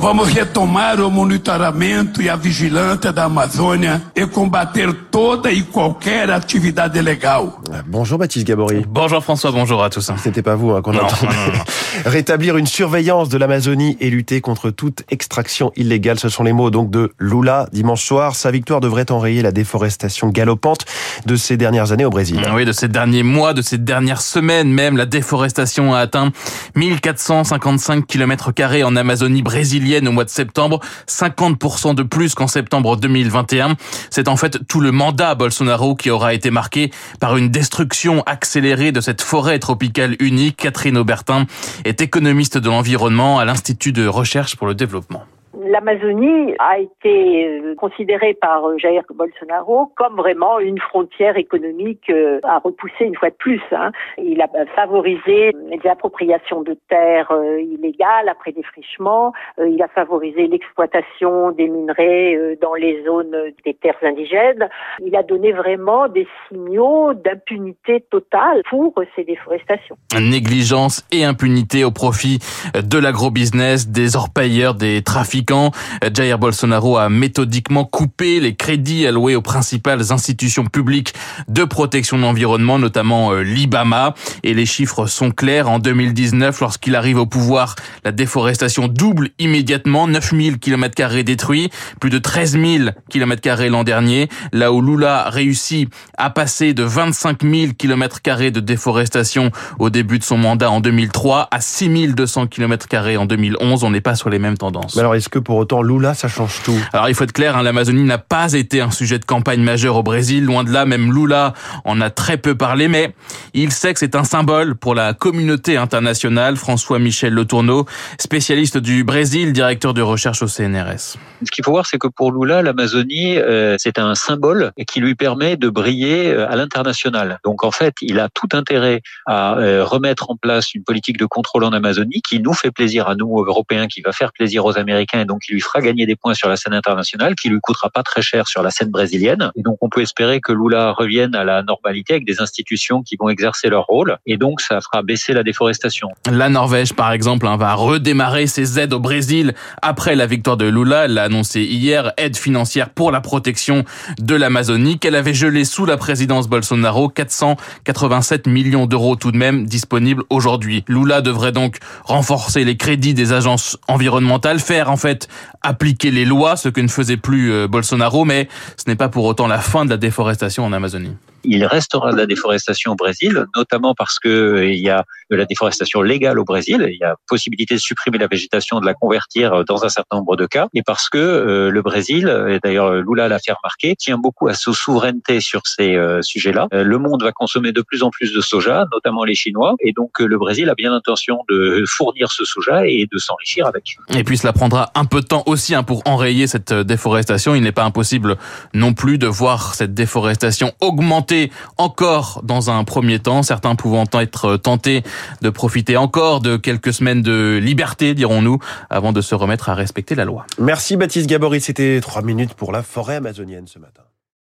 Vamos retomar o monitoramento e a vigilância da Amazônia e combater toda e qualquer atividade ilegal. Bonjour Baptiste Gabory. Bonjour François, bonjour à tous. C'était pas vous hein, qu'on entendait. Rétablir une surveillance de l'Amazonie et lutter contre toute extraction illégale, ce sont les mots donc de Lula dimanche soir. Sa victoire devrait enrayer la déforestation galopante de ces dernières années au Brésil. Oui, de ces derniers mois, de ces dernières semaines même, la déforestation a atteint 1455 km en Amazonie brésilienne au mois de septembre, 50% de plus qu'en septembre 2021. C'est en fait tout le mandat Bolsonaro qui aura été marqué par une destruction accélérée de cette forêt tropicale unique. Catherine Aubertin est économiste de l'environnement à l'Institut de recherche pour le développement. L'Amazonie a été euh, considérée par euh, Jair Bolsonaro comme vraiment une frontière économique euh, à repousser une fois de plus. hein. Il a favorisé les appropriations de terres illégales après défrichement. Il a favorisé l'exploitation des minerais dans les zones des terres indigènes. Il a donné vraiment des signaux d'impunité totale pour ces déforestations. Négligence et impunité au profit de l'agrobusiness, des orpailleurs, des trafiquants. Jair Bolsonaro a méthodiquement coupé les crédits alloués aux principales institutions publiques de protection de l'environnement, notamment euh, l'IBAMA. Et les chiffres sont clairs. En 2019, lorsqu'il arrive au pouvoir, la déforestation double immédiatement. 9000 km détruits, plus de 13 000 km l'an dernier. Là où Lula réussit à passer de 25 000 km de déforestation au début de son mandat en 2003 à 6200 km en 2011, on n'est pas sur les mêmes tendances. Mais alors est-ce que pour autant Lula ça change tout Alors il faut être clair, hein, l'Amazonie n'a pas été un sujet de campagne majeur au Brésil, loin de là, même Lula en a très peu parlé, mais il sait que c'est un symbole pour la communauté internationale. François-Michel Letourneau, spécialiste du Brésil, directeur de recherche au CNRS. Ce qu'il faut voir, c'est que pour Lula, l'Amazonie, euh, c'est un symbole qui lui permet de briller euh, à l'international. Donc en fait, il a tout intérêt à euh, remettre en place une politique de contrôle en Amazonie qui nous fait plaisir à nous, Européens, qui va faire plaisir aux Américains et donc qui lui fera gagner des points sur la scène internationale, qui lui coûtera pas très cher sur la scène brésilienne. Et donc on peut espérer que Lula revienne à la normalité avec des institutions qui vont exercer leur rôle et donc ça fera baisser la déforestation. La Norvège, par exemple, hein, va redémarrer ses aides au Brésil après la victoire de Lula. Elle l'a annoncé hier, aide financière pour la protection de l'Amazonie qu'elle avait gelée sous la présidence Bolsonaro. 487 millions d'euros tout de même disponibles aujourd'hui. Lula devrait donc renforcer les crédits des agences environnementales, faire en fait appliquer les lois, ce que ne faisait plus euh, Bolsonaro, mais ce n'est pas pour autant la fin de la déforestation en Amazonie. Il restera de la déforestation au Brésil, notamment parce que euh, il y a de la déforestation légale au Brésil. Il y a possibilité de supprimer la végétation, de la convertir euh, dans un certain nombre de cas, et parce que euh, le Brésil, et d'ailleurs Lula l'a fait remarquer, tient beaucoup à sa souveraineté sur ces sujets-là. Le monde va consommer de plus en plus de soja, notamment les Chinois, et donc le Brésil a bien l'intention de fournir ce soja et de s'enrichir avec. Et puis cela prendra un peu de temps aussi hein, pour enrayer cette déforestation. Il n'est pas impossible non plus de voir cette déforestation augmenter encore dans un premier temps, certains pouvant être tentés de profiter encore de quelques semaines de liberté, dirons-nous, avant de se remettre à respecter la loi. Merci Baptiste Gabory, c'était trois minutes pour la forêt amazonienne ce matin.